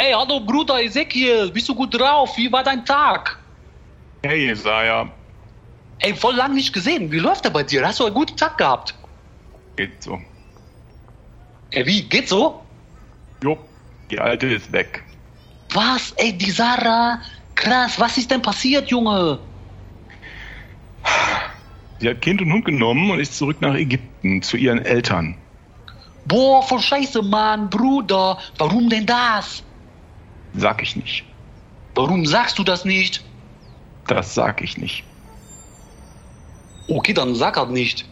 Ey, hallo Bruder Ezekiel, bist du gut drauf? Wie war dein Tag? Hey Jesaja, Ey, voll lang nicht gesehen. Wie läuft der bei dir? Hast du einen guten Tag gehabt? geht so. Ey, wie? Geht so? Jo, die alte ist weg. Was? Ey, die Sarah. Krass, was ist denn passiert, Junge? Sie hat Kind und Hund genommen und ist zurück nach Ägypten zu ihren Eltern. Boah, voll scheiße, Mann, Bruder. Warum denn das? Sag ich nicht. Warum sagst du das nicht? Das sag ich nicht. Okay, dann sag halt nicht.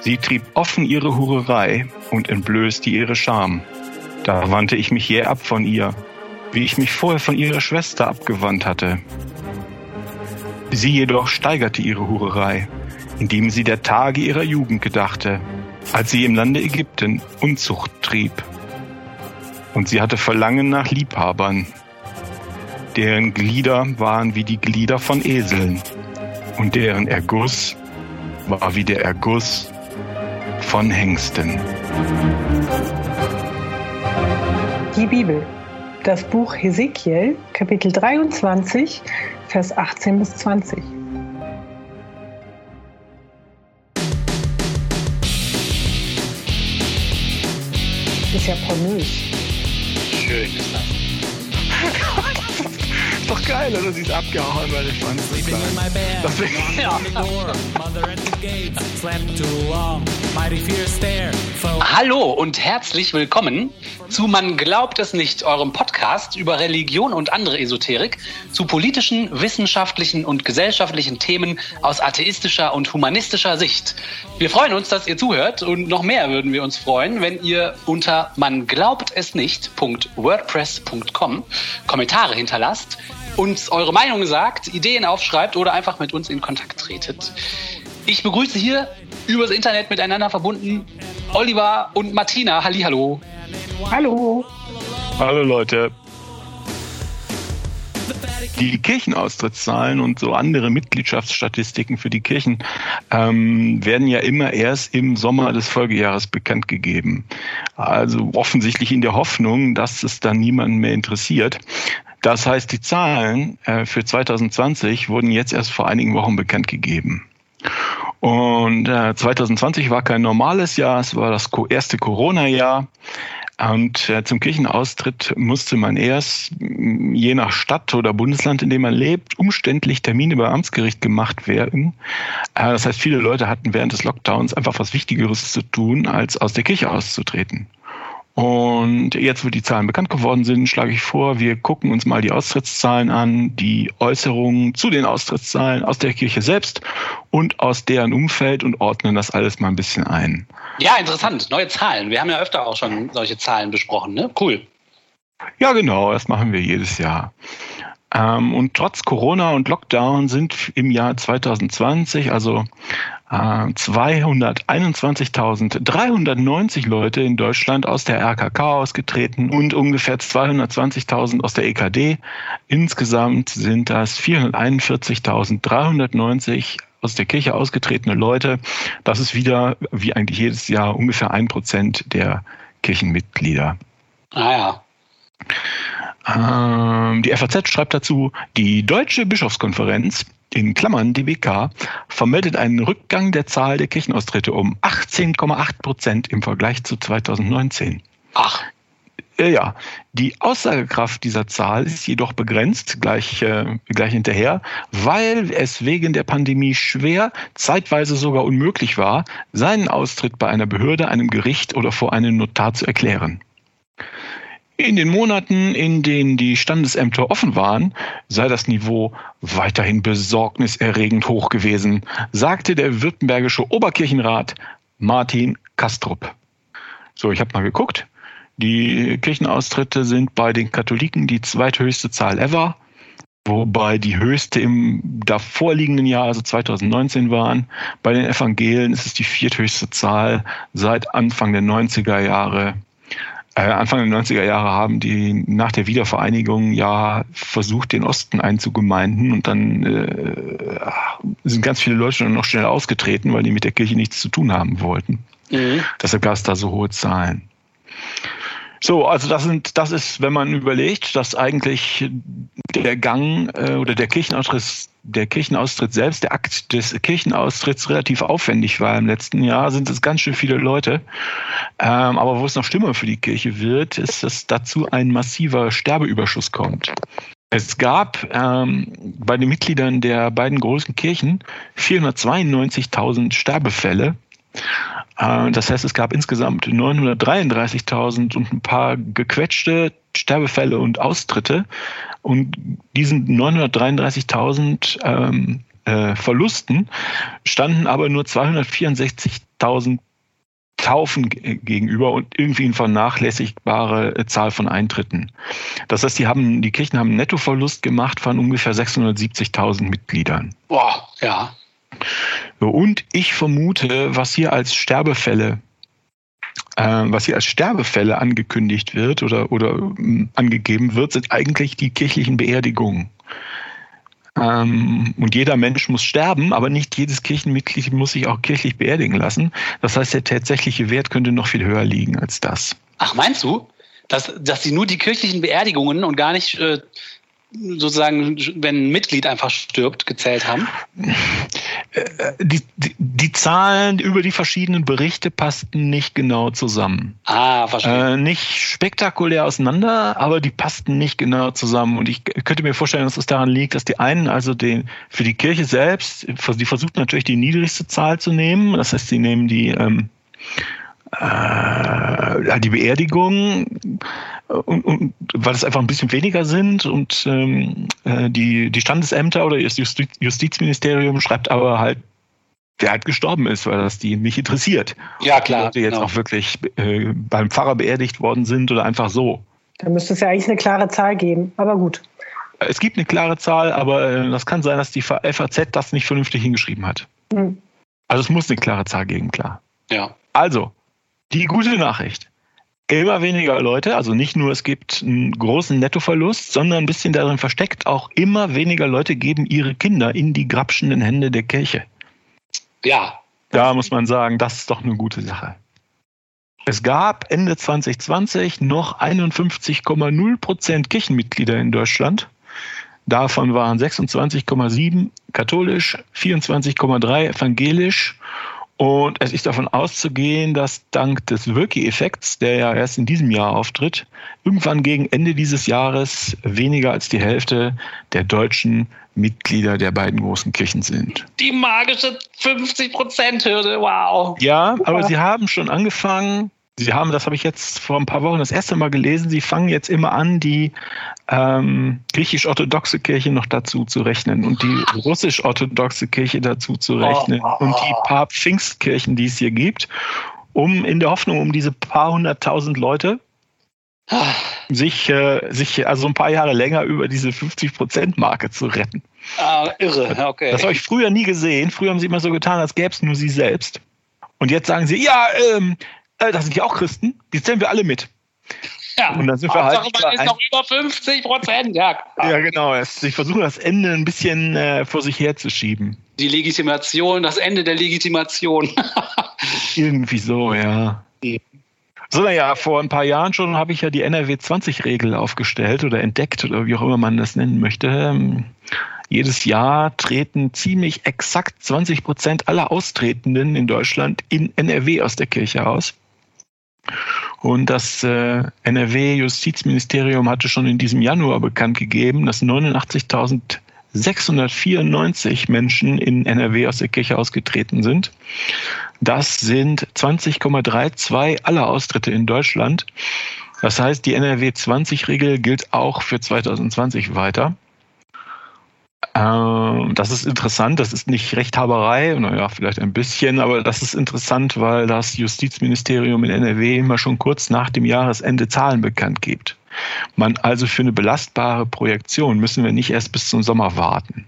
Sie trieb offen ihre Hurerei und entblößte ihre Scham. Da wandte ich mich jäh ab von ihr, wie ich mich vorher von ihrer Schwester abgewandt hatte. Sie jedoch steigerte ihre Hurerei, indem sie der Tage ihrer Jugend gedachte, als sie im Lande Ägypten Unzucht trieb. Und sie hatte Verlangen nach Liebhabern, deren Glieder waren wie die Glieder von Eseln, und deren Erguss war wie der Erguss von Hengsten. Die Bibel. Das Buch Hesekiel, Kapitel 23, Vers 18 bis 20. Ist ja pornös. Schön ist das. Ist doch geil, oder? Sie ist abgehauen, weil ich fand Sleeping in my bed, Das wär- knocking on the door, mother at the gates, slept too long, mighty fear stare, foe Hallo und herzlich willkommen zu Man glaubt es nicht, eurem Podcast über Religion und andere Esoterik, zu politischen, wissenschaftlichen und gesellschaftlichen Themen aus atheistischer und humanistischer Sicht. Wir freuen uns, dass ihr zuhört und noch mehr würden wir uns freuen, wenn ihr unter man glaubt es nicht.wordpress.com Kommentare hinterlasst, uns eure Meinung sagt, Ideen aufschreibt oder einfach mit uns in Kontakt tretet. Ich begrüße hier übers Internet miteinander verbunden Oliver und Martina. Hallihallo. Hallo. Hallo Leute. Die Kirchenaustrittszahlen und so andere Mitgliedschaftsstatistiken für die Kirchen ähm, werden ja immer erst im Sommer des Folgejahres bekannt gegeben. Also offensichtlich in der Hoffnung, dass es dann niemanden mehr interessiert. Das heißt, die Zahlen äh, für 2020 wurden jetzt erst vor einigen Wochen bekannt gegeben. Und äh, 2020 war kein normales Jahr, es war das erste Corona-Jahr. Und äh, zum Kirchenaustritt musste man erst, je nach Stadt oder Bundesland, in dem man lebt, umständlich Termine beim Amtsgericht gemacht werden. Äh, das heißt, viele Leute hatten während des Lockdowns einfach was Wichtigeres zu tun, als aus der Kirche auszutreten. Und jetzt, wo die Zahlen bekannt geworden sind, schlage ich vor, wir gucken uns mal die Austrittszahlen an, die Äußerungen zu den Austrittszahlen aus der Kirche selbst und aus deren Umfeld und ordnen das alles mal ein bisschen ein. Ja, interessant. Neue Zahlen. Wir haben ja öfter auch schon solche Zahlen besprochen, ne? Cool. Ja, genau, das machen wir jedes Jahr. Ähm, und trotz Corona und Lockdown sind im Jahr 2020, also 221.390 Leute in Deutschland aus der RKK ausgetreten und ungefähr 220.000 aus der EKD. Insgesamt sind das 441.390 aus der Kirche ausgetretene Leute. Das ist wieder, wie eigentlich jedes Jahr, ungefähr ein Prozent der Kirchenmitglieder. Ah ja. Ähm, die FAZ schreibt dazu, die Deutsche Bischofskonferenz, in Klammern DBK, vermeldet einen Rückgang der Zahl der Kirchenaustritte um 18,8 Prozent im Vergleich zu 2019. Ach, Äh, Ja, die Aussagekraft dieser Zahl ist jedoch begrenzt, gleich, äh, gleich hinterher, weil es wegen der Pandemie schwer, zeitweise sogar unmöglich war, seinen Austritt bei einer Behörde, einem Gericht oder vor einem Notar zu erklären. In den Monaten, in denen die Standesämter offen waren, sei das Niveau weiterhin besorgniserregend hoch gewesen, sagte der württembergische Oberkirchenrat Martin Kastrup. So, ich habe mal geguckt. Die Kirchenaustritte sind bei den Katholiken die zweithöchste Zahl ever, wobei die höchste im davorliegenden Jahr, also 2019 waren. Bei den Evangelen ist es die vierthöchste Zahl seit Anfang der 90er Jahre. Äh, Anfang der 90er Jahre haben die nach der Wiedervereinigung ja versucht, den Osten einzugemeinden und dann äh, sind ganz viele Leute noch schnell ausgetreten, weil die mit der Kirche nichts zu tun haben wollten. Mhm. Deshalb gab es da so hohe Zahlen. So, also das sind, das ist, wenn man überlegt, dass eigentlich der Gang äh, oder der Kirchenaustritt, der Kirchenaustritt selbst, der Akt des Kirchenaustritts relativ aufwendig war im letzten Jahr, sind es ganz schön viele Leute. Ähm, aber wo es noch schlimmer für die Kirche wird, ist, dass dazu ein massiver Sterbeüberschuss kommt. Es gab ähm, bei den Mitgliedern der beiden großen Kirchen 492.000 Sterbefälle das heißt, es gab insgesamt 933.000 und ein paar gequetschte Sterbefälle und Austritte. Und diesen 933.000 ähm, äh, Verlusten standen aber nur 264.000 Taufen gegenüber und irgendwie eine vernachlässigbare äh, Zahl von Eintritten. Das heißt, die haben, die Kirchen haben einen Nettoverlust gemacht von ungefähr 670.000 Mitgliedern. Boah, ja. Und ich vermute, was hier als Sterbefälle äh, was hier als Sterbefälle angekündigt wird oder, oder äh, angegeben wird, sind eigentlich die kirchlichen Beerdigungen. Ähm, und jeder Mensch muss sterben, aber nicht jedes Kirchenmitglied muss sich auch kirchlich beerdigen lassen. Das heißt, der tatsächliche Wert könnte noch viel höher liegen als das. Ach, meinst du? Dass, dass sie nur die kirchlichen Beerdigungen und gar nicht äh, sozusagen, wenn ein Mitglied einfach stirbt, gezählt haben? Äh, die, die, die, Zahlen über die verschiedenen Berichte passten nicht genau zusammen. Ah, verstehe. Äh, nicht spektakulär auseinander, aber die passten nicht genau zusammen. Und ich könnte mir vorstellen, dass es daran liegt, dass die einen also den für die Kirche selbst, die versucht natürlich die niedrigste Zahl zu nehmen. Das heißt, sie nehmen die ähm, äh, die Beerdigung und, und weil es einfach ein bisschen weniger sind und ähm, äh, die, die Standesämter oder das Justiz Justizministerium schreibt aber halt, wer halt gestorben ist, weil das die nicht interessiert. Ja, klar. Ob die jetzt genau. auch wirklich äh, beim Pfarrer beerdigt worden sind oder einfach so. Da müsste es ja eigentlich eine klare Zahl geben, aber gut. Es gibt eine klare Zahl, aber äh, das kann sein, dass die FAZ das nicht vernünftig hingeschrieben hat. Hm. Also es muss eine klare Zahl geben, klar. Ja. Also, die gute Nachricht immer weniger Leute, also nicht nur es gibt einen großen Nettoverlust, sondern ein bisschen darin versteckt, auch immer weniger Leute geben ihre Kinder in die grapschenden Hände der Kirche. Ja. Da muss man sagen, das ist doch eine gute Sache. Es gab Ende 2020 noch 51,0 Prozent Kirchenmitglieder in Deutschland. Davon waren 26,7 katholisch, 24,3 evangelisch und es ist davon auszugehen, dass dank des Wirki-Effekts, der ja erst in diesem Jahr auftritt, irgendwann gegen Ende dieses Jahres weniger als die Hälfte der deutschen Mitglieder der beiden großen Kirchen sind. Die magische 50-Prozent-Hürde, wow. Ja, aber sie haben schon angefangen, Sie haben, das habe ich jetzt vor ein paar Wochen das erste Mal gelesen, Sie fangen jetzt immer an, die ähm, griechisch-orthodoxe Kirche noch dazu zu rechnen und die russisch-orthodoxe Kirche dazu zu rechnen oh, und die paar Pfingstkirchen, die es hier gibt, um in der Hoffnung um diese paar hunderttausend Leute sich, äh, sich also ein paar Jahre länger über diese 50-Prozent-Marke zu retten. Ah, irre, okay. Das habe ich früher nie gesehen. Früher haben sie immer so getan, als gäbe es nur sie selbst. Und jetzt sagen sie, ja, ähm, äh, das sind ja auch Christen, die zählen wir alle mit. Ja, und dann sind wir halt. Man ist noch über 50 Prozent, ja. Ja, genau. Sie versuchen das Ende ein bisschen äh, vor sich herzuschieben. Die Legitimation, das Ende der Legitimation. Irgendwie so, ja. So, naja, vor ein paar Jahren schon habe ich ja die NRW 20-Regel aufgestellt oder entdeckt oder wie auch immer man das nennen möchte. Ähm, jedes Jahr treten ziemlich exakt 20 Prozent aller Austretenden in Deutschland in NRW aus der Kirche aus. Und das äh, NRW-Justizministerium hatte schon in diesem Januar bekannt gegeben, dass 89.694 Menschen in NRW aus der Kirche ausgetreten sind. Das sind 20,32 aller Austritte in Deutschland. Das heißt, die NRW 20-Regel gilt auch für 2020 weiter. Ähm, das ist interessant, das ist nicht Rechthaberei, naja, vielleicht ein bisschen, aber das ist interessant, weil das Justizministerium in NRW immer schon kurz nach dem Jahresende Zahlen bekannt gibt. Man also für eine belastbare Projektion müssen wir nicht erst bis zum Sommer warten.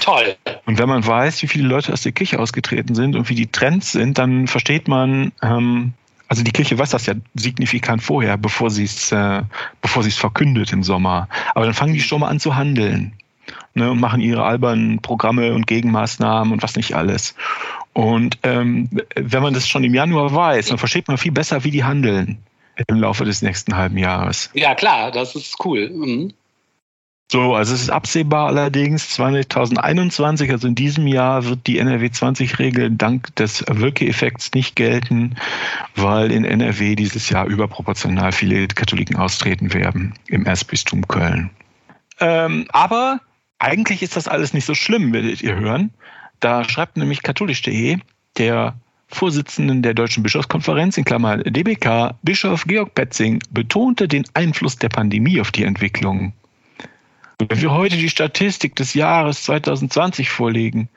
Toll. Und wenn man weiß, wie viele Leute aus der Kirche ausgetreten sind und wie die Trends sind, dann versteht man, ähm, Also die Kirche weiß das ja signifikant vorher, bevor sie es, äh, bevor sie es verkündet im Sommer. Aber dann fangen die schon mal an zu handeln ne, und machen ihre albernen Programme und Gegenmaßnahmen und was nicht alles. Und ähm, wenn man das schon im Januar weiß, dann versteht man viel besser, wie die handeln im Laufe des nächsten halben Jahres. Ja, klar, das ist cool. Mhm. So, also es ist absehbar allerdings, 2021, also in diesem Jahr, wird die NRW 20-Regel dank des Wirkeffekts nicht gelten, weil in NRW dieses Jahr überproportional viele Katholiken austreten werden im Erzbistum Köln. Ähm, aber eigentlich ist das alles nicht so schlimm, werdet ihr hören. Da schreibt nämlich katholisch.de der Vorsitzenden der Deutschen Bischofskonferenz in Klammern DBK, Bischof Georg Petzing, betonte den Einfluss der Pandemie auf die Entwicklung. Wenn wir heute die Statistik des Jahres 2020 vorlegen,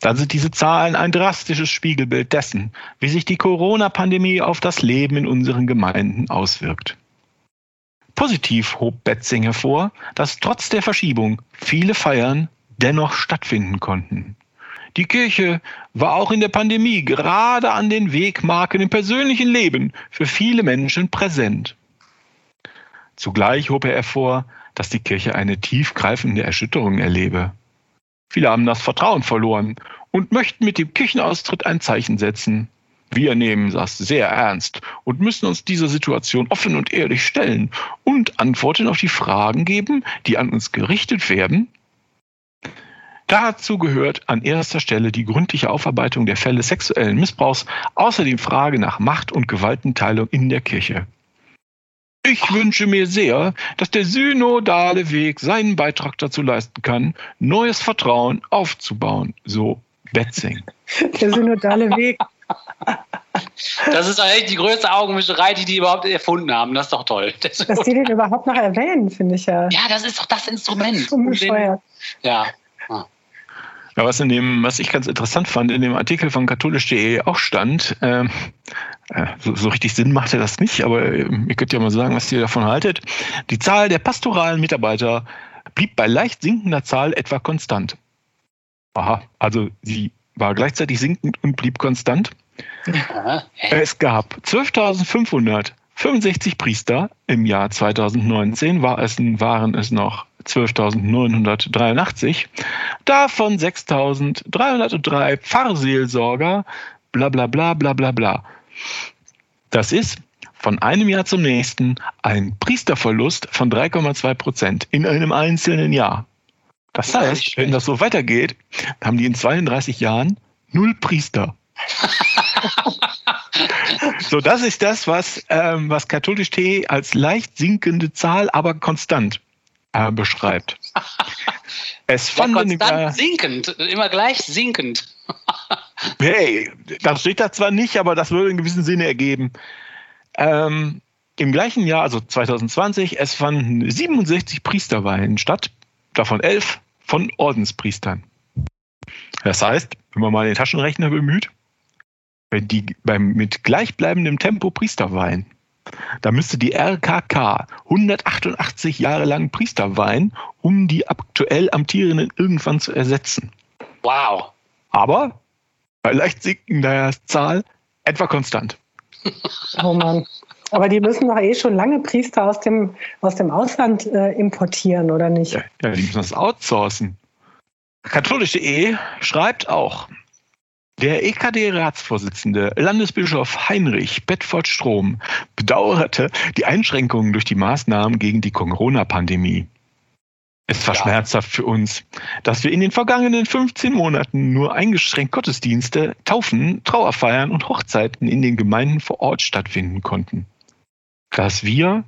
dann sind diese Zahlen ein drastisches Spiegelbild dessen, wie sich die Corona-Pandemie auf das Leben in unseren Gemeinden auswirkt. Positiv hob Betzing hervor, dass trotz der Verschiebung viele Feiern dennoch stattfinden konnten. Die Kirche war auch in der Pandemie gerade an den Wegmarken im persönlichen Leben für viele Menschen präsent. Zugleich hob er hervor, dass die Kirche eine tiefgreifende Erschütterung erlebe. Viele haben das Vertrauen verloren und möchten mit dem Kirchenaustritt ein Zeichen setzen. Wir nehmen das sehr ernst und müssen uns dieser Situation offen und ehrlich stellen und Antworten auf die Fragen geben, die an uns gerichtet werden. Dazu gehört an erster Stelle die gründliche Aufarbeitung der Fälle sexuellen Missbrauchs, außerdem Frage nach Macht- und Gewaltenteilung in der Kirche. Ich wünsche mir sehr, dass der synodale Weg seinen Beitrag dazu leisten kann, neues Vertrauen aufzubauen, so Betzing. Der synodale Weg. Das ist eigentlich die größte Augenwischerei, die die überhaupt erfunden haben. Das ist doch toll. Das Dass die den überhaupt noch erwähnen, finde ich ja. ja, das ist doch das Instrument. Schon bescheuert. Ja. Ja, was in dem, was ich ganz interessant fand, in dem Artikel von katholisch.de auch stand, ähm, äh, so, so richtig Sinn machte das nicht, aber äh, ihr könnt ja mal sagen, was ihr davon haltet. Die Zahl der pastoralen Mitarbeiter blieb bei leicht sinkender Zahl etwa konstant. Aha, also sie war gleichzeitig sinkend und blieb konstant. Aha. Es gab 12.565 Priester im Jahr 2019, war es, waren es noch 12.983, davon 6.303 Pfarrseelsorger, bla bla bla bla bla bla. Das ist von einem Jahr zum nächsten ein Priesterverlust von 3,2 Prozent in einem einzelnen Jahr. Das Ja, heißt, wenn das so weitergeht, haben die in 32 Jahren null Priester. so, das ist das, was, ähm, was katholisch T als leicht sinkende Zahl, aber konstant äh, beschreibt. Es Ja, fanden im Jahr, konstant sinkend, immer gleich sinkend. hey, das steht da zwar nicht, aber das würde in gewissem Sinne ergeben. Ähm, Im gleichen Jahr, also 2020, es fanden 67 Priesterweihen statt, davon elf von Ordenspriestern. Das heißt, wenn man mal den Taschenrechner bemüht, wenn die beim, mit gleichbleibendem Tempo Priester weihen, da müsste die RKK 188 Jahre lang Priester weihen, um die aktuell Amtierenden irgendwann zu ersetzen. Wow. Aber bei leicht sinkender Zahl etwa konstant. Oh Mann. Aber die müssen doch eh schon lange Priester aus dem, aus dem Ausland äh, importieren, oder nicht? Ja, ja, die müssen das outsourcen. Katholische.de schreibt auch, der EKD-Ratsvorsitzende Landesbischof Heinrich Bedford-Strom bedauerte die Einschränkungen durch die Maßnahmen gegen die Corona-Pandemie. Es war Ja. schmerzhaft für uns, dass wir in den vergangenen 15 Monaten nur eingeschränkt Gottesdienste, Taufen, Trauerfeiern und Hochzeiten in den Gemeinden vor Ort stattfinden konnten. Dass wir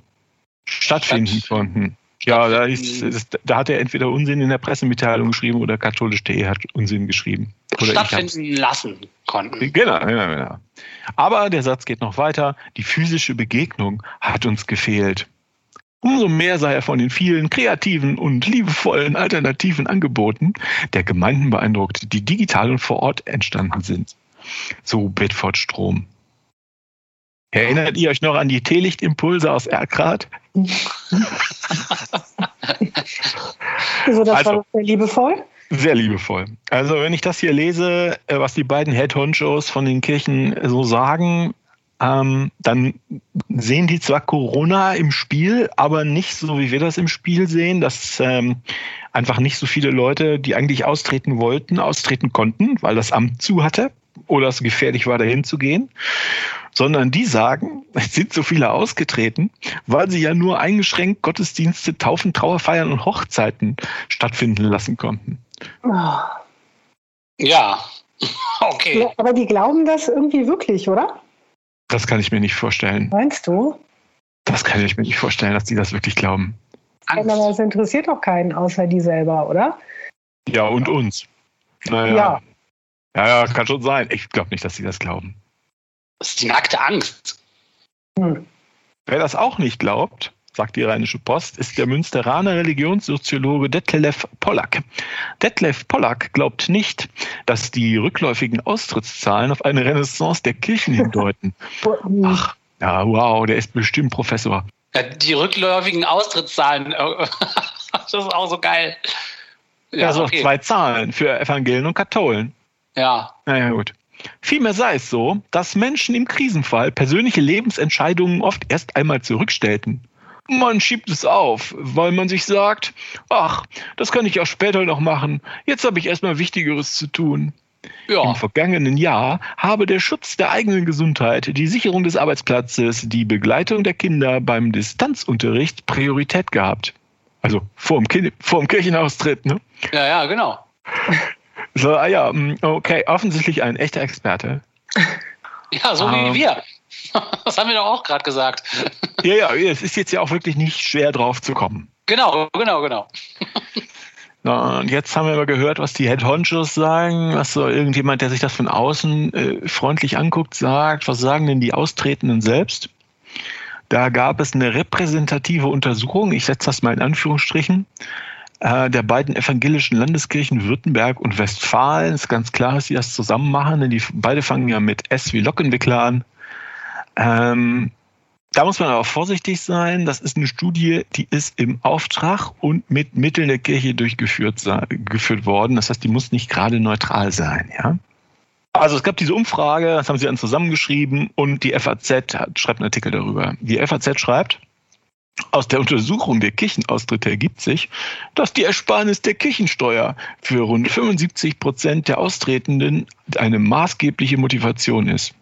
stattfinden Statt- konnten. Ja, da, ist, da hat er entweder Unsinn in der Pressemitteilung geschrieben oder katholisch.de hat Unsinn geschrieben. Oder. Stattfinden lassen konnten. Genau, genau, genau. Aber der Satz geht noch weiter. Die physische Begegnung hat uns gefehlt. Umso mehr sei er von den vielen kreativen und liebevollen alternativen Angeboten der Gemeinden beeindruckt, die digital und vor Ort entstanden sind. So Bedford Strom. Erinnert ihr euch noch an die Teelichtimpulse aus Erkrath? Also das Also- war doch sehr liebevoll. Sehr liebevoll. Also wenn ich das hier lese, äh, was die beiden Head Honchos von den Kirchen so sagen, ähm, dann sehen die zwar Corona im Spiel, aber nicht so, wie wir das im Spiel sehen, dass ähm, einfach nicht so viele Leute, die eigentlich austreten wollten, austreten konnten, weil das Amt zu hatte oder es gefährlich war, dahin zu gehen, sondern die sagen, es sind so viele ausgetreten, weil sie ja nur eingeschränkt Gottesdienste, Taufen, Trauerfeiern und Hochzeiten stattfinden lassen konnten. Oh. Ja, okay. Ja, aber die glauben das irgendwie wirklich, oder? Das kann ich mir nicht vorstellen. Meinst du? Das kann ich mir nicht vorstellen, dass die das wirklich glauben. Aber das interessiert doch keinen außer die selber, oder? Ja, und uns. Naja. Ja. Ja, ja, kann schon sein. Ich glaube nicht, dass sie das glauben. Das ist die nackte Angst. Hm. Wer das auch nicht glaubt, sagt die Rheinische Post, ist der Münsteraner Religionssoziologe Detlef Pollack. Detlef Pollack glaubt nicht, dass die rückläufigen Austrittszahlen auf eine Renaissance der Kirchen hindeuten. Ach, ja, wow, der ist bestimmt Professor. Ja, die rückläufigen Austrittszahlen, äh, das ist auch so geil. Ja, also okay. zwei Zahlen für Evangelien und Katholen. Ja, Naja, gut. Vielmehr sei es so, dass Menschen im Krisenfall persönliche Lebensentscheidungen oft erst einmal zurückstellten. Man schiebt es auf, weil man sich sagt, ach, das kann ich auch später noch machen, jetzt habe ich erstmal Wichtigeres zu tun. Im ja. vergangenen Jahr habe der Schutz der eigenen Gesundheit, die Sicherung des Arbeitsplatzes, die Begleitung der Kinder beim Distanzunterricht Priorität gehabt. Also vor dem, Kind, vor dem Kirchenaustritt, ne? Ja, ja, genau. So, ah ja, mm, okay, offensichtlich ein echter Experte. Ja, so Ähm. wie wir. Das haben wir doch auch gerade gesagt. Ja, ja, es ist jetzt ja auch wirklich nicht schwer drauf zu kommen. Genau, genau, genau. Na, und jetzt haben wir mal gehört, was die Head Honchos sagen, was so irgendjemand, der sich das von außen äh, freundlich anguckt, sagt. Was sagen denn die Austretenden selbst? Da gab es eine repräsentative Untersuchung, ich setze das mal in Anführungsstrichen, äh, der beiden evangelischen Landeskirchen Württemberg und Westfalen. Es ist ganz klar, dass sie das zusammen machen, denn die beide fangen ja mit S wie Lockenwickler an. Ähm, da muss man aber vorsichtig sein. Das ist eine Studie, die ist im Auftrag und mit Mitteln der Kirche durchgeführt geführt worden. Das heißt, die muss nicht gerade neutral sein, ja. Also es gab diese Umfrage, das haben sie dann zusammengeschrieben und die FAZ hat, schreibt einen Artikel darüber. Die FAZ schreibt, aus der Untersuchung der Kirchenaustritte ergibt sich, dass die Ersparnis der Kirchensteuer für rund 75 Prozent der Austretenden eine maßgebliche Motivation ist.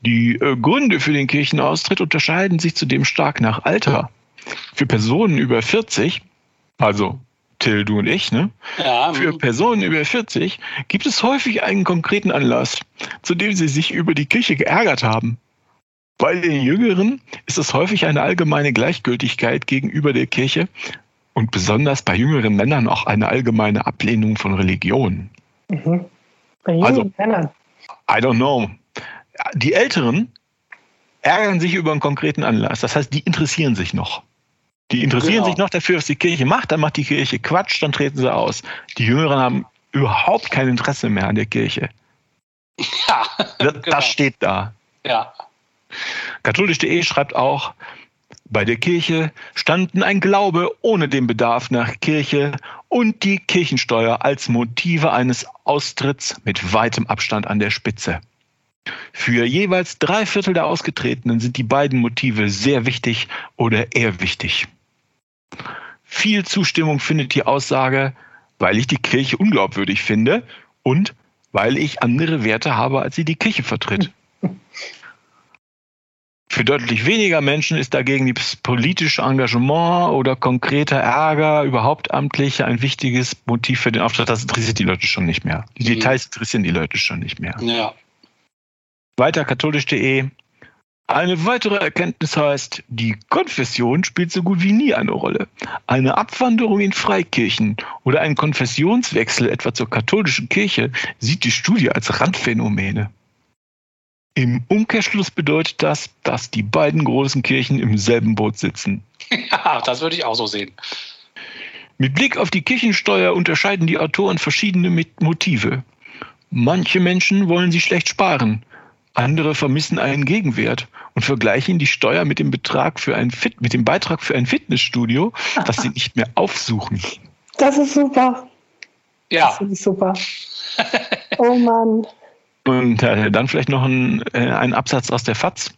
Die äh, Gründe für den Kirchenaustritt unterscheiden sich zudem stark nach Alter. Für Personen über 40, also Till, du und ich, ne? Ja, Für Personen über 40 gibt es häufig einen konkreten Anlass, zu dem sie sich über die Kirche geärgert haben. Bei den Jüngeren ist es häufig eine allgemeine Gleichgültigkeit gegenüber der Kirche und besonders bei jüngeren Männern auch eine allgemeine Ablehnung von Religion. Mhm. Bei jungen Also- Männern. I don't know. Die Älteren ärgern sich über einen konkreten Anlass. Das heißt, die interessieren sich noch. Die interessieren Genau. sich noch dafür, was die Kirche macht. Dann macht die Kirche Quatsch, dann treten sie aus. Die Jüngeren haben überhaupt kein Interesse mehr an der Kirche. ja, Das, Genau. das steht da. ja. Katholisch.de schreibt auch, bei der Kirche standen ein Glaube ohne den Bedarf nach Kirche und die Kirchensteuer als Motive eines Austritts mit weitem Abstand an der Spitze. Für jeweils drei Viertel der Ausgetretenen sind die beiden Motive sehr wichtig oder eher wichtig. Viel Zustimmung findet die Aussage, weil ich die Kirche unglaubwürdig finde und weil ich andere Werte habe, als sie die Kirche vertritt. Für deutlich weniger Menschen ist dagegen das politische Engagement oder konkreter Ärger, überhaupt amtlich, ein wichtiges Motiv für den Auftritt. Das interessiert die Leute schon nicht mehr. Die Mhm. Details interessieren die Leute schon nicht mehr. Ja. Weiter katholisch.de. Eine weitere Erkenntnis heißt, die Konfession spielt so gut wie nie eine Rolle. Eine Abwanderung in Freikirchen oder ein Konfessionswechsel etwa zur katholischen Kirche sieht die Studie als Randphänomene. Im Umkehrschluss bedeutet das, dass die beiden großen Kirchen im selben Boot sitzen. ja, das würde ich auch so sehen. Mit Blick auf die Kirchensteuer unterscheiden die Autoren verschiedene Motive. Manche Menschen wollen sie schlecht sparen, andere vermissen einen Gegenwert und vergleichen die Steuer mit dem Betrag für ein Fit mit dem Beitrag für ein Fitnessstudio, das sie nicht mehr aufsuchen. Das ist super. Das Ja, finde ich super. Oh Mann. Und äh, dann vielleicht noch ein, äh, ein Absatz aus der FAZ.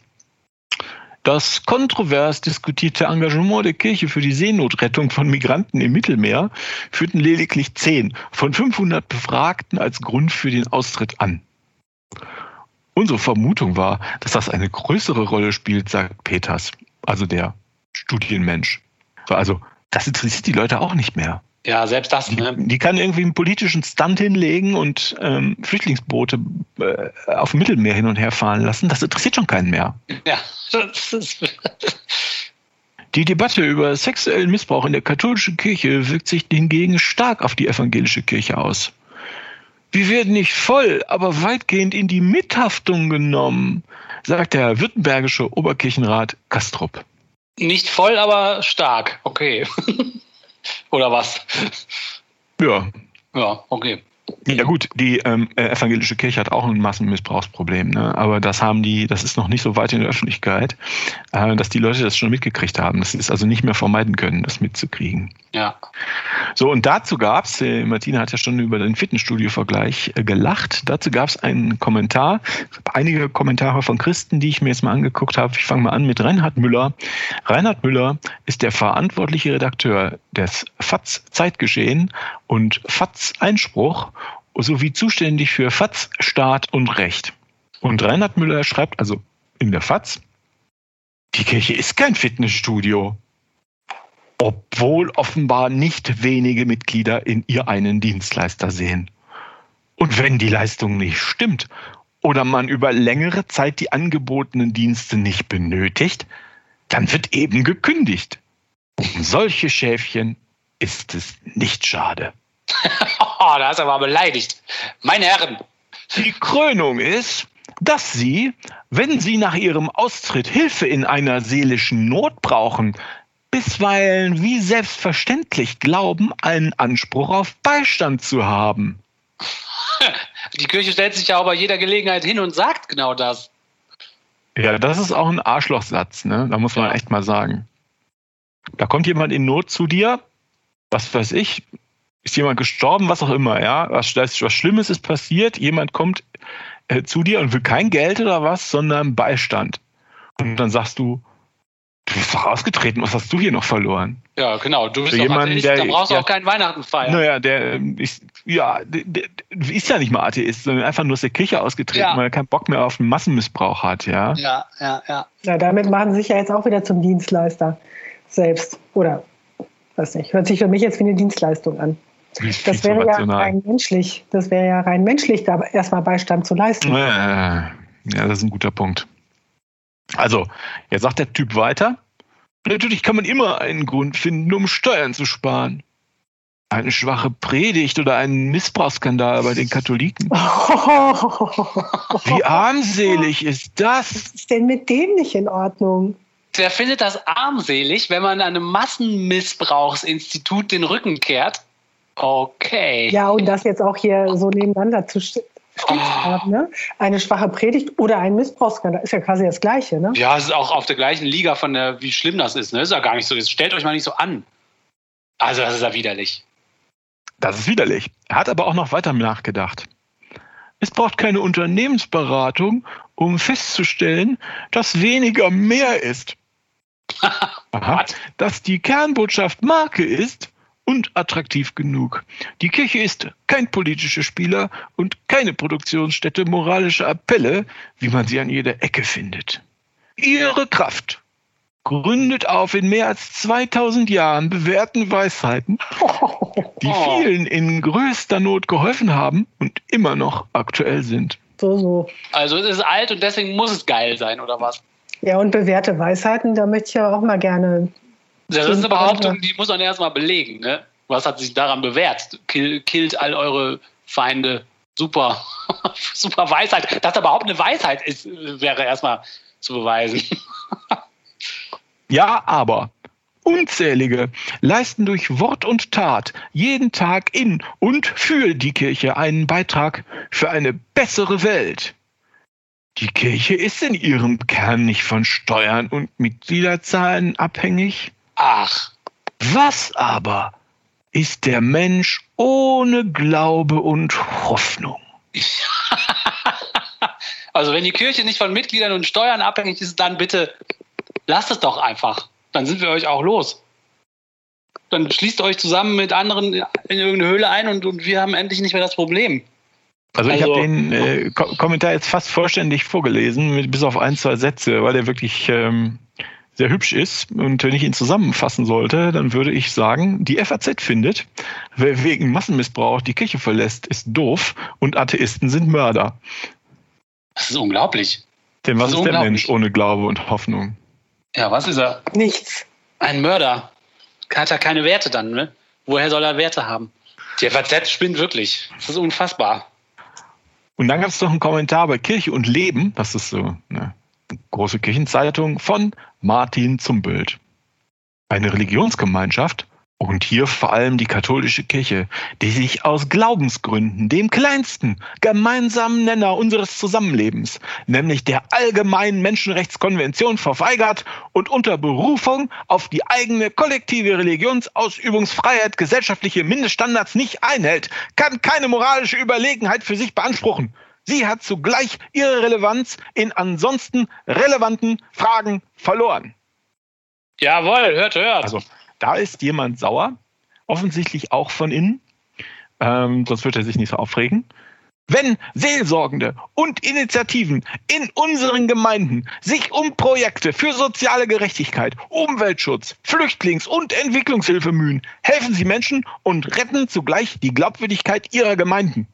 Das kontrovers diskutierte Engagement der Kirche für die Seenotrettung von Migranten im Mittelmeer führten lediglich 10 von 500 Befragten als Grund für den Austritt an. Unsere Vermutung war, dass das eine größere Rolle spielt, sagt Peters, also der Studienmensch. Also, das interessiert die Leute auch nicht mehr. Ja, selbst das. Ne? Die kann irgendwie einen politischen Stunt hinlegen und ähm, Flüchtlingsboote äh, auf dem Mittelmeer hin und her fahren lassen. Das interessiert schon keinen mehr. Ja, das ist. Die Debatte über sexuellen Missbrauch in der katholischen Kirche wirkt sich hingegen stark auf die evangelische Kirche aus. Wir werden nicht voll, aber weitgehend in die Mithaftung genommen, sagt der württembergische Oberkirchenrat Kastrup. Nicht voll, aber stark. Okay. Oder was? Ja. Ja, okay. Ja gut, die ähm, äh, evangelische Kirche hat auch ein Massenmissbrauchsproblem, ne? aber das haben die, das ist noch nicht so weit in der Öffentlichkeit, äh, dass die Leute das schon mitgekriegt haben. Das ist also nicht mehr vermeiden können, das mitzukriegen. Ja. So, und dazu gab's, äh, Martina hat ja schon über den Fitnessstudio-Vergleich äh, gelacht, dazu gab's einen Kommentar, einige Kommentare von Christen, die ich mir jetzt mal angeguckt habe. Ich fange mal an mit Reinhard Müller. Reinhard Müller ist der verantwortliche Redakteur des FATS Zeitgeschehen und FATS Einspruch sowie zuständig für FATS Staat und Recht. Und Reinhard Müller schreibt also in der FATS, die Kirche ist kein Fitnessstudio obwohl offenbar nicht wenige Mitglieder in ihr einen Dienstleister sehen. Und wenn die Leistung nicht stimmt oder man über längere Zeit die angebotenen Dienste nicht benötigt, dann wird eben gekündigt. Um solche Schäfchen ist es nicht schade. oh, da hast du aber beleidigt. Meine Herren. Die Krönung ist, dass Sie, wenn Sie nach Ihrem Austritt Hilfe in einer seelischen Not brauchen, bisweilen wie selbstverständlich glauben, einen Anspruch auf Beistand zu haben. Die Kirche stellt sich ja auch bei jeder Gelegenheit hin und sagt genau das. Ja, das ist auch ein Arschlochsatz, ne? Da muss man echt mal sagen. Da kommt jemand in Not zu dir, was weiß ich, ist jemand gestorben, was auch immer, ja, was, was Schlimmes ist passiert, jemand kommt äh, zu dir und will kein Geld oder was, sondern Beistand. Und dann sagst du, Du bist doch ausgetreten, was hast du hier noch verloren? Ja, genau. Du bist Für doch jemanden, Atheist, der- da brauchst du ja- auch keinen Weihnachten feiern. Naja, der ähm, ist, ja, der, der ist ja nicht mal Atheist, sondern einfach nur aus der Kirche ausgetreten, Ja. weil er keinen Bock mehr auf einen Massenmissbrauch hat, ja. Ja, ja, ja. Ja, damit machen sie sich ja jetzt auch wieder zum Dienstleister selbst. Oder, weiß nicht, hört sich für mich jetzt wie eine Dienstleistung an. Das wäre ja rein menschlich. Das wäre ja rein menschlich, da erstmal Beistand zu leisten. Ja, das ist ein guter Punkt. Also, jetzt sagt der Typ weiter. Natürlich kann man immer einen Grund finden, um Steuern zu sparen. Eine schwache Predigt oder einen Missbrauchsskandal bei den Katholiken. Wie armselig ist das? Was ist denn mit dem nicht in Ordnung? Der findet das armselig, wenn man einem Massenmissbrauchsinstitut den Rücken kehrt. Okay. Ja, und das jetzt auch hier so nebeneinander zu st stehen haben, ne? Eine schwache Predigt oder ein Missbrauchsskandal ist ja quasi das Gleiche, ne? Ja, es ist auch auf der gleichen Liga von der, wie schlimm das ist. Ne? Ist ja gar nicht so. Jetzt stellt euch mal nicht so an. Also, das ist ja widerlich. Das ist widerlich. Er hat aber auch noch weiter nachgedacht. Es braucht keine Unternehmensberatung, um festzustellen, dass weniger mehr ist. Aha. Dass die Kernbotschaft Marke ist und attraktiv genug. Die Kirche ist kein politischer Spieler und keine Produktionsstätte moralischer Appelle, wie man sie an jeder Ecke findet. Ihre Kraft gründet auf in mehr als 2000 Jahren bewährten Weisheiten, die vielen in größter Not geholfen haben und immer noch aktuell sind. So, so. Also, es ist alt und deswegen muss es geil sein, oder was? Ja, und bewährte Weisheiten, da möchte ich ja auch mal gerne. Das ist eine Behauptung, die muss man erstmal belegen. Ne? Was hat sich daran bewährt? Kill, killt all eure Feinde. Super. Super Weisheit. Dass da überhaupt eine Weisheit ist, wäre erstmal zu beweisen. Ja, aber unzählige leisten durch Wort und Tat jeden Tag in und für die Kirche einen Beitrag für eine bessere Welt. Die Kirche ist in ihrem Kern nicht von Steuern und Mitgliederzahlen abhängig. Ach, Was aber ist der Mensch ohne Glaube und Hoffnung? Also wenn die Kirche nicht von Mitgliedern und Steuern abhängig ist, dann bitte lasst es doch einfach. Dann sind wir euch auch los. Dann schließt euch zusammen mit anderen in irgendeine Höhle ein und, und wir haben endlich nicht mehr das Problem. Also, ich Also- habe den äh, Ko Kommentar jetzt fast vollständig vorgelesen, mit, bis auf ein, zwei Sätze, weil der wirklich ähm, sehr hübsch ist. Und wenn ich ihn zusammenfassen sollte, dann würde ich sagen, die FAZ findet, wer wegen Massenmissbrauch die Kirche verlässt, ist doof und Atheisten sind Mörder. Das ist unglaublich. Denn was Das ist ist der. Mensch ohne Glaube und Hoffnung? Ja, was ist er? Nichts. Ein Mörder. Hat er keine Werte dann, ne? Woher soll er Werte haben? Die FAZ spinnt wirklich. Das ist unfassbar. Und dann gab es noch einen Kommentar bei Kirche und Leben, das ist so eine große Kirchenzeitung, von Martin Zumbild. Eine Religionsgemeinschaft und hier vor allem die katholische Kirche, die sich aus Glaubensgründen dem kleinsten gemeinsamen Nenner unseres Zusammenlebens, nämlich der allgemeinen Menschenrechtskonvention verweigert und unter Berufung auf die eigene kollektive Religionsausübungsfreiheit gesellschaftliche Mindeststandards nicht einhält, kann keine moralische Überlegenheit für sich beanspruchen. Sie hat zugleich ihre Relevanz in ansonsten relevanten Fragen verloren. Jawohl, hört, hört. Also da ist jemand sauer, offensichtlich auch von innen, ähm, sonst wird er sich nicht so aufregen. Wenn Seelsorgende und Initiativen in unseren Gemeinden sich um Projekte für soziale Gerechtigkeit, Umweltschutz, Flüchtlings- und Entwicklungshilfe mühen, helfen sie Menschen und retten zugleich die Glaubwürdigkeit ihrer Gemeinden.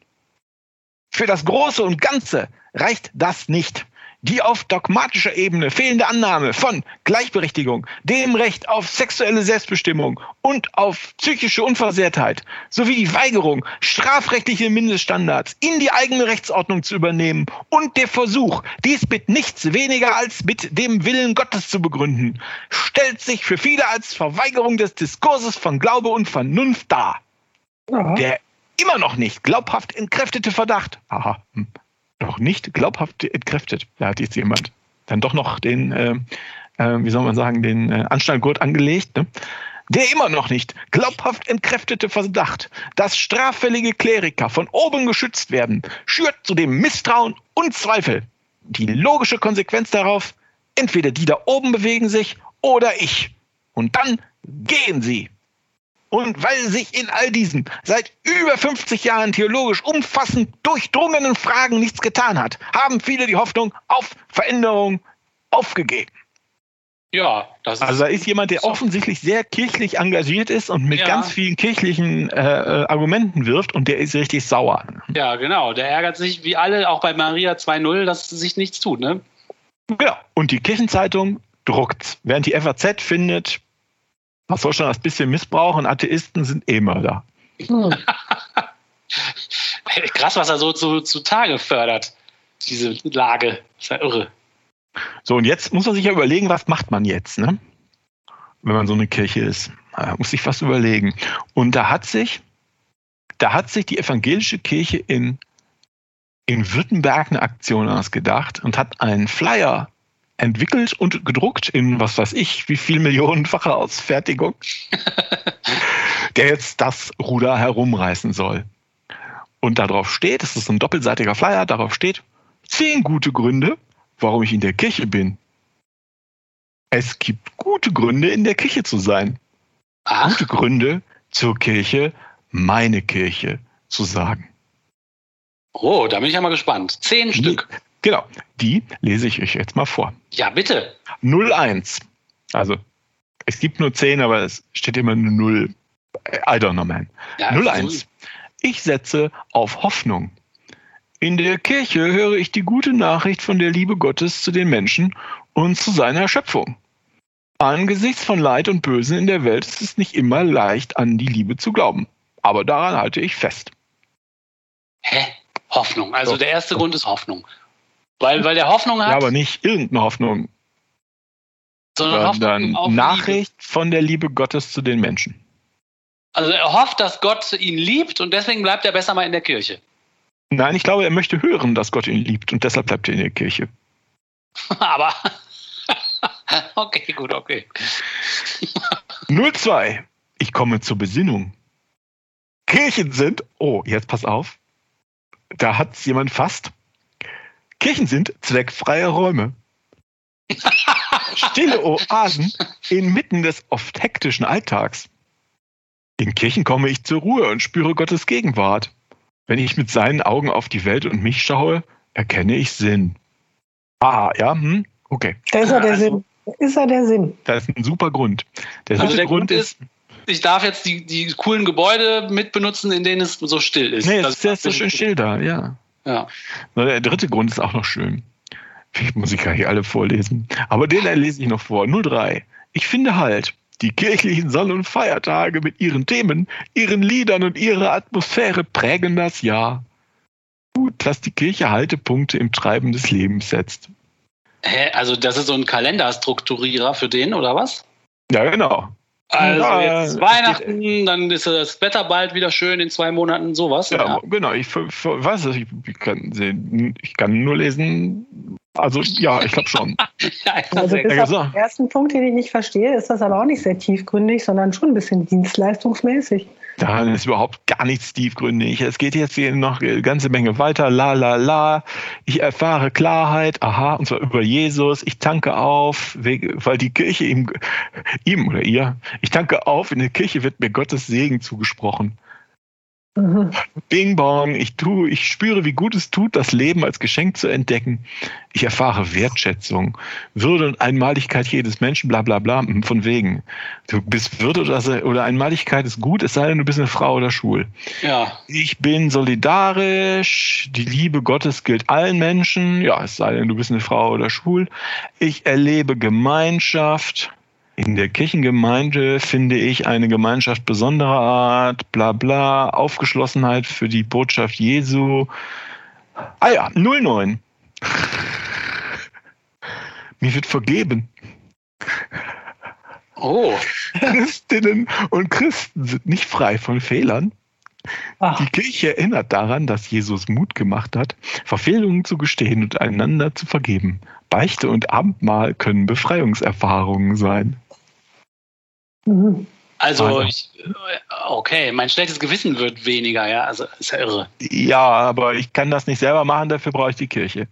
Für das Große und Ganze reicht das nicht. Die auf dogmatischer Ebene fehlende Annahme von Gleichberechtigung, dem Recht auf sexuelle Selbstbestimmung und auf psychische Unversehrtheit sowie die Weigerung, strafrechtliche Mindeststandards in die eigene Rechtsordnung zu übernehmen und der Versuch, dies mit nichts weniger als mit dem Willen Gottes zu begründen, stellt sich für viele als Verweigerung des Diskurses von Glaube und Vernunft dar. Ja. Der immer noch nicht glaubhaft entkräftete Verdacht, aha, hm, noch nicht glaubhaft entkräftet, da hat jetzt jemand dann doch noch den, äh, äh, wie soll man sagen, den äh, Anschnallgurt angelegt, ne? Der immer noch nicht glaubhaft entkräftete Verdacht, dass straffällige Kleriker von oben geschützt werden, schürt zudem Misstrauen und Zweifel. Die logische Konsequenz darauf, entweder die da oben bewegen sich oder ich. Und dann gehen sie. Und weil sich in all diesen seit über 50 Jahren theologisch umfassend durchdrungenen Fragen nichts getan hat, haben viele die Hoffnung auf Veränderung aufgegeben. ja, das ist. Also da ist jemand, der offensichtlich sehr kirchlich engagiert ist und mit Ja. ganz vielen kirchlichen äh, äh, Argumenten wirft und der ist richtig sauer. ja, genau. Der ärgert sich wie alle, auch bei Maria 2.0, dass sich nichts tut, ne? Genau. Und die Kirchenzeitung druckt, während die FAZ findet, was soll schon das bisschen Missbrauch und Atheisten sind eh Mörder. Hm. Krass, was er so zu, zu Tage fördert. Diese Lage. ist ja irre. So, und jetzt muss man sich ja überlegen, was macht man jetzt, ne? Wenn man so eine Kirche ist. Man muss sich was überlegen. Und da hat sich, da hat sich die evangelische Kirche in, in Württemberg eine Aktion ausgedacht und hat einen Flyer entwickelt und gedruckt in, was weiß ich, wie viel millionenfacher Ausfertigung, der jetzt das Ruder herumreißen soll. Und darauf steht, es ist ein doppelseitiger Flyer, darauf steht, zehn gute Gründe, warum ich in der Kirche bin. Es gibt gute Gründe, in der Kirche zu sein. Ach, Gute Gründe, zur Kirche, meine Kirche zu sagen. oh, da bin ich ja mal gespannt. Zehn Stück. Genau, die lese ich euch jetzt mal vor. Ja, bitte. 01. Also, es gibt nur 10, aber es steht immer eine 0. I don't know, man. Ja, 01. Ich setze auf Hoffnung. In der Kirche höre ich die gute Nachricht von der Liebe Gottes zu den Menschen und zu seiner Schöpfung. Angesichts von Leid und Bösen in der Welt ist es nicht immer leicht, an die Liebe zu glauben. Aber daran halte ich fest. Hä? Hoffnung. Also So. der erste Grund ist Hoffnung. Weil, weil der Hoffnung hat, Ja, aber nicht irgendeine Hoffnung, sondern Hoffnung sondern auf Liebe. Nachricht von der Liebe Gottes zu den Menschen. Also er hofft, dass Gott ihn liebt und deswegen bleibt er besser mal in der Kirche. Nein, ich glaube, er möchte hören, dass Gott ihn liebt und deshalb bleibt er in der Kirche. aber okay, gut, okay. 02. Ich komme zur Besinnung. Kirchen sind, oh, jetzt pass auf, da hat es jemand fast. Kirchen sind zweckfreie Räume. Stille Oasen inmitten des oft hektischen Alltags. In Kirchen komme ich zur Ruhe und spüre Gottes Gegenwart. Wenn ich mit seinen Augen auf die Welt und mich schaue, erkenne ich Sinn. Ah, ja, hm, okay. Da ist ja der Also- Sinn. Da ist ja der Sinn. Das ist ein super Grund. Der Also der Grund Grund ist, Ich darf jetzt die, die coolen Gebäude mitbenutzen, in denen es so still ist. nee, Das- es ist, ist so schön still da, ja. Ja. Der dritte Grund ist auch noch schön. Ich muss ich gar nicht alle vorlesen. Aber den lese ich noch vor. 03. Ich finde halt, die kirchlichen Sonn- und Feiertage mit ihren Themen, ihren Liedern und ihrer Atmosphäre prägen das Jahr. Gut, dass die Kirche Haltepunkte im Treiben des Lebens setzt. Hä, also das ist so ein Kalenderstrukturierer für den, oder was? Ja, genau. Also Ja, jetzt Weihnachten, dann ist das Wetter bald wieder schön in zwei Monaten, sowas. Ja, genau. Ich ver- ver- weiß es. Ich, ich, kann sehen, ich kann nur lesen. Also, ja, ich glaube schon. ja, Also bis Ja, auf den ersten Punkt, den ich nicht verstehe, ist das aber auch nicht sehr tiefgründig, sondern schon ein bisschen dienstleistungsmäßig. Da ist überhaupt gar nichts tiefgründig. Es geht jetzt hier noch eine ganze Menge weiter. La, la, la. Ich erfahre Klarheit. Aha. Und zwar über Jesus. Ich tanke auf, we- weil die Kirche ihm, ihm oder ihr, ich tanke auf. In der Kirche wird mir Gottes Segen zugesprochen. Mhm. Bing bong. Ich tue, ich spüre, wie gut es tut, das Leben als Geschenk zu entdecken. Ich erfahre Wertschätzung, Würde und Einmaligkeit jedes Menschen, bla, bla, bla. Hm, Von wegen. Du bist Würde oder, oder Einmaligkeit ist gut, es sei denn, du bist eine Frau oder schwul. Ja, Ich bin solidarisch. Die Liebe Gottes gilt allen Menschen. Ja, es sei denn, du bist eine Frau oder schwul. Ich erlebe Gemeinschaft. In der Kirchengemeinde finde ich eine Gemeinschaft besonderer Art. Bla bla. Aufgeschlossenheit für die Botschaft Jesu. Ah ja, 09. Mir wird vergeben. oh, Christinnen und Christen sind nicht frei von Fehlern. Ach, Die Kirche erinnert daran, dass Jesus Mut gemacht hat, Verfehlungen zu gestehen und einander zu vergeben. Beichte und Abendmahl können Befreiungserfahrungen sein. Mhm. also ich, okay, mein schlechtes Gewissen wird weniger, ja, also ist ja irre. Ja, aber ich kann das nicht selber machen, dafür brauche ich die Kirche.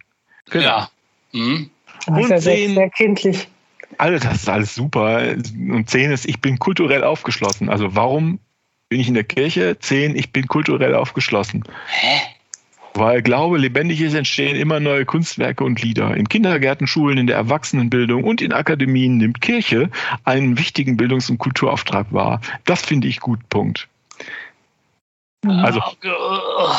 Genau. Ja. Hm. Das ist Und ja sehr, sehen- sehr kindlich. Also das ist alles super. Und zehn ist, ich bin kulturell aufgeschlossen. Also warum bin ich in der Kirche? Zehn, ich bin kulturell aufgeschlossen. Hä? Weil Glaube lebendig ist, entstehen immer neue Kunstwerke und Lieder. In Kindergärten, Schulen, in der Erwachsenenbildung und in Akademien nimmt Kirche einen wichtigen Bildungs- und Kulturauftrag wahr. Das finde ich gut, Punkt. Also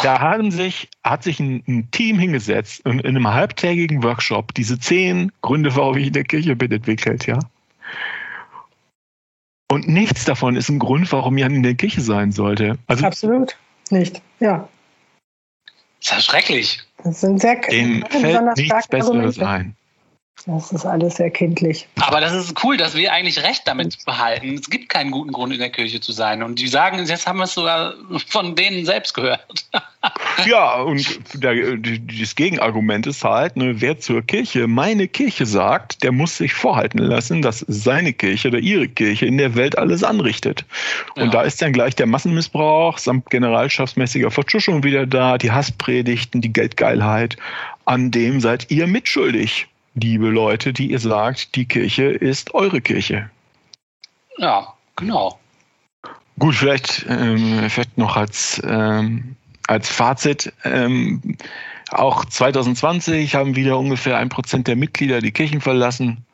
da haben sich, hat sich ein, ein Team hingesetzt und in einem halbtägigen Workshop diese zehn Gründe, warum ich in der Kirche bin, entwickelt, ja. Und nichts davon ist ein Grund, warum Jan in der Kirche sein sollte. Also Absolut nicht. Ja, ist ja schrecklich. das sind sehr keine fällt nichts Besseres ein. Das ist alles sehr kindlich. Aber das ist cool, dass wir eigentlich recht damit behalten. Es gibt keinen guten Grund, in der Kirche zu sein. Und die sagen, jetzt haben wir es sogar von denen selbst gehört. Ja, und der, das Gegenargument ist halt, ne, wer zur Kirche meine Kirche sagt, der muss sich vorhalten lassen, dass seine Kirche oder ihre Kirche in der Welt alles anrichtet. Und Ja. da ist dann gleich der Massenmissbrauch samt generalschaftsmäßiger Verschuschung wieder da, die Hasspredigten, die Geldgeilheit. An dem seid ihr mitschuldig, liebe Leute, die ihr sagt, die Kirche ist eure Kirche. Ja, genau. Gut, vielleicht, ähm, vielleicht noch als, ähm, als Fazit. Ähm, auch 2020 haben wieder ungefähr ein Prozent der Mitglieder die Kirchen verlassen.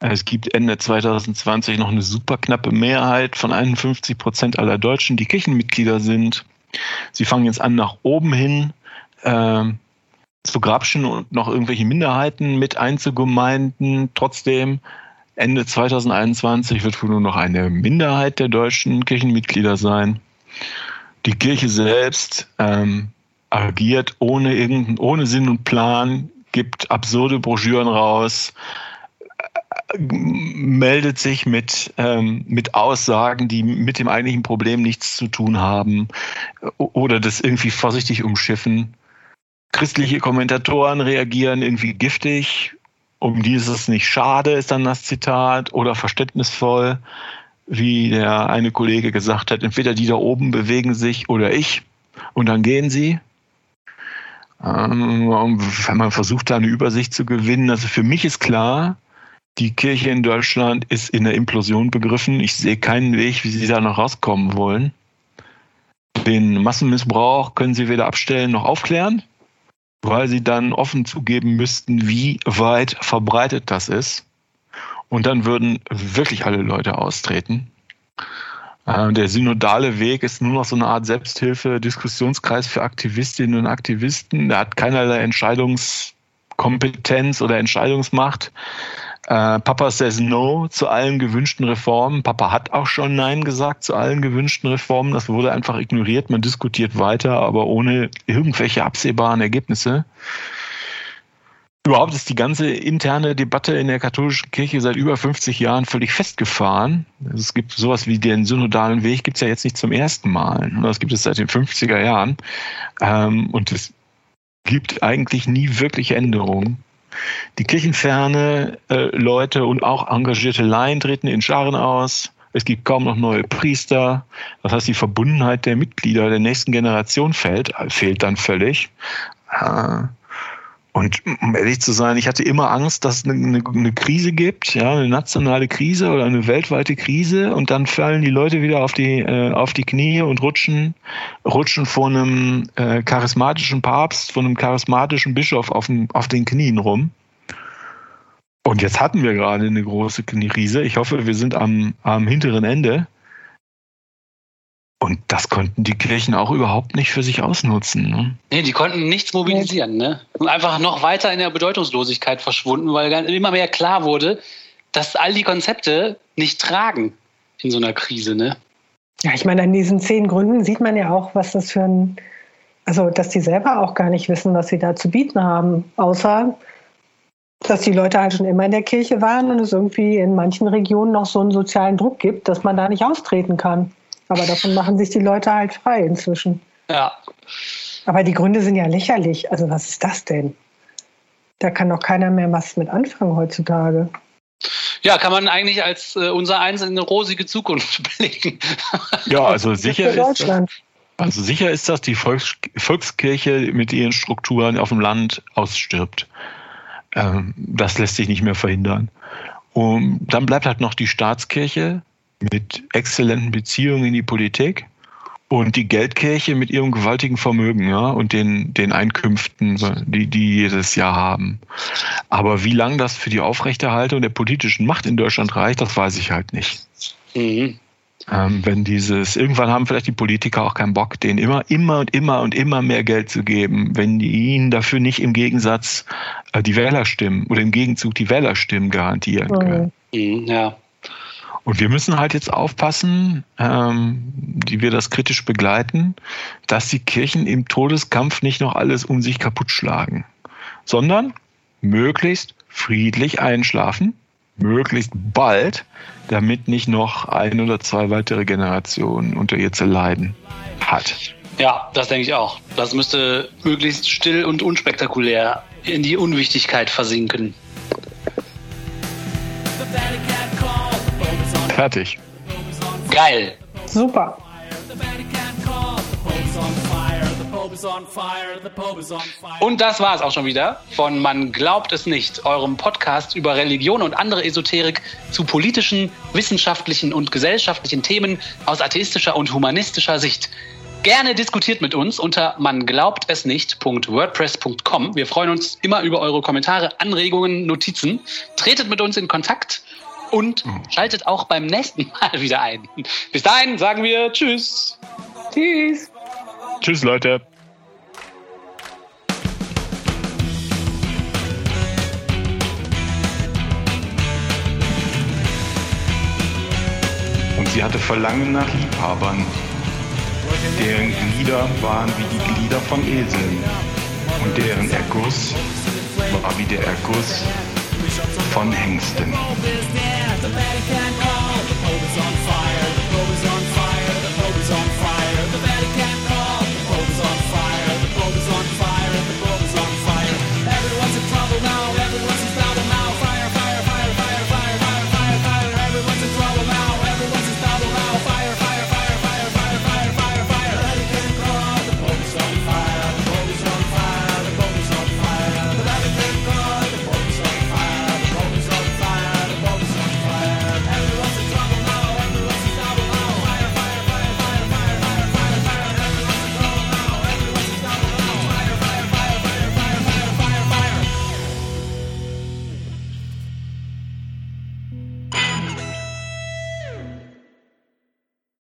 Es gibt Ende 2020 noch eine super knappe Mehrheit von 51 Prozent aller Deutschen, die Kirchenmitglieder sind. Sie fangen jetzt an, nach oben hin ähm, zu grapschen und noch irgendwelche Minderheiten mit einzugemeinden. Trotzdem, Ende 2021 wird wohl nur noch eine Minderheit der deutschen Kirchenmitglieder sein. Die Kirche selbst ähm, agiert ohne, irgendein, ohne Sinn und Plan, gibt absurde Broschüren raus, äh, meldet sich mit, ähm, mit Aussagen, die mit dem eigentlichen Problem nichts zu tun haben oder das irgendwie vorsichtig umschiffen. Christliche Kommentatoren reagieren irgendwie giftig. Um die ist es nicht schade, ist dann das Zitat, oder verständnisvoll, wie der eine Kollege gesagt hat, entweder die da oben bewegen sich oder ich und dann gehen sie. Ähm, wenn man versucht, da eine Übersicht zu gewinnen. Also für mich ist klar, die Kirche in Deutschland ist in der Implosion begriffen. Ich sehe keinen Weg, wie sie da noch rauskommen wollen. Den Massenmissbrauch können sie weder abstellen noch aufklären, weil sie dann offen zugeben müssten, wie weit verbreitet das ist. Und dann würden wirklich alle Leute austreten. Äh, der synodale Weg ist nur noch so eine Art Selbsthilfe, Diskussionskreis für Aktivistinnen und Aktivisten. Der hat keinerlei Entscheidungskompetenz oder Entscheidungsmacht. Äh, Papa says no zu allen gewünschten Reformen. Papa hat auch schon Nein gesagt zu allen gewünschten Reformen. Das wurde einfach ignoriert. Man diskutiert weiter, aber ohne irgendwelche absehbaren Ergebnisse. Überhaupt ist die ganze interne Debatte in der katholischen Kirche seit über 50 Jahren völlig festgefahren. Es gibt sowas wie den synodalen Weg, gibt es ja jetzt nicht zum ersten Mal. Das gibt es seit den 50er Jahren. Ähm, und es gibt eigentlich nie wirklich Änderungen. Die kirchenferne äh, Leute und auch engagierte Laien treten in Scharen aus. Es gibt kaum noch neue Priester. Das heißt, die Verbundenheit der Mitglieder der nächsten Generation fehlt, fehlt dann völlig. Äh, und um ehrlich zu sein, ich hatte immer Angst, dass es eine, eine, Krise gibt, ja, eine nationale Krise oder eine weltweite Krise, und dann fallen die Leute wieder auf die äh, auf die Knie und rutschen rutschen vor einem äh, charismatischen Papst, von einem charismatischen Bischof auf, dem, auf den Knien rum. Und jetzt hatten wir gerade eine große Krise. Ich hoffe, wir sind am, am hinteren Ende. Und das konnten die Kirchen auch überhaupt nicht für sich ausnutzen. Ne? Nee, die konnten nichts mobilisieren. Ne? Und einfach noch weiter in der Bedeutungslosigkeit verschwunden, weil immer mehr klar wurde, dass all die Konzepte nicht tragen in so einer Krise. Ne? Ja, ich meine, an diesen zehn Gründen sieht man ja auch, was das für ein, also dass die selber auch gar nicht wissen, was sie da zu bieten haben, außer dass die Leute halt schon immer in der Kirche waren und es irgendwie in manchen Regionen noch so einen sozialen Druck gibt, dass man da nicht austreten kann. Aber davon machen sich die Leute halt frei inzwischen. Ja. Aber die Gründe sind ja lächerlich. Also was ist das denn? Da kann doch keiner mehr was mit anfangen heutzutage. Ja, kann man eigentlich als äh, unser Eins in eine rosige Zukunft blicken. Ja, also sicher ist, das, also sicher ist, dass die Volks, Volkskirche mit ihren Strukturen auf dem Land ausstirbt. Ähm, das lässt sich nicht mehr verhindern. Und dann bleibt halt noch die Staatskirche, mit exzellenten Beziehungen in die Politik und die Geldkirche mit ihrem gewaltigen Vermögen ja, und den, den Einkünften, die die jedes Jahr haben. Aber wie lange das für die Aufrechterhaltung der politischen Macht in Deutschland reicht, das weiß ich halt nicht. Mhm. Ähm, wenn dieses, irgendwann haben vielleicht die Politiker auch keinen Bock, denen immer, immer und immer und immer mehr Geld zu geben, wenn die ihnen dafür nicht im Gegensatz äh, die Wählerstimmen oder im Gegenzug die Wählerstimmen garantieren können. Mhm, ja. Und wir müssen halt jetzt aufpassen, ähm, die wir das kritisch begleiten, dass die Kirchen im Todeskampf nicht noch alles um sich kaputt schlagen, sondern möglichst friedlich einschlafen, möglichst bald, damit nicht noch ein oder zwei weitere Generationen unter ihr zu leiden hat. Ja, das denke ich auch. Das müsste möglichst still und unspektakulär in die Unwichtigkeit versinken. Fertig. Geil. Super. Und das war es auch schon wieder von Man glaubt es nicht, eurem Podcast über Religion und andere Esoterik zu politischen, wissenschaftlichen und gesellschaftlichen Themen aus atheistischer und humanistischer Sicht. Gerne diskutiert mit uns unter man glaubt es nicht.wordpress.com. Wir freuen uns immer über eure Kommentare, Anregungen, Notizen. Tretet mit uns in Kontakt und hm. schaltet auch beim nächsten Mal wieder ein. Bis dahin sagen wir Tschüss. Tschüss. Tschüss, Leute. Und sie hatte Verlangen nach Liebhabern, deren Glieder waren wie die Glieder von Eseln und deren Erguss war wie der Erguss von Hengsten.